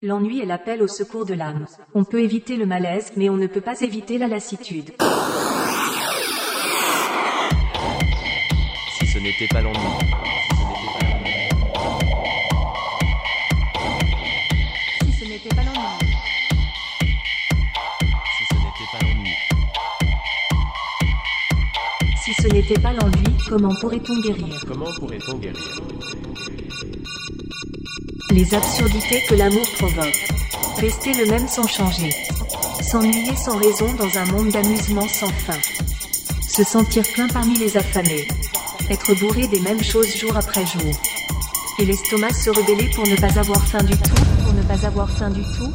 L'ennui est l'appel au secours de l'âme. On peut éviter le malaise, mais on ne peut pas éviter la lassitude. Si ce n'était pas l'ennui. Si ce n'était pas l'ennui. Si ce n'était pas l'ennui. Si ce n'était pas l'ennui, comment pourrait-on guérir? Comment pourrait-on guérir? Les absurdités que l'amour provoque. Rester le même sans changer. S'ennuyer sans raison dans un monde d'amusement sans fin. Se sentir plein parmi les affamés. Être bourré des mêmes choses jour après jour. Et l'estomac se rebeller pour ne pas avoir faim du tout, pour ne pas avoir faim du tout,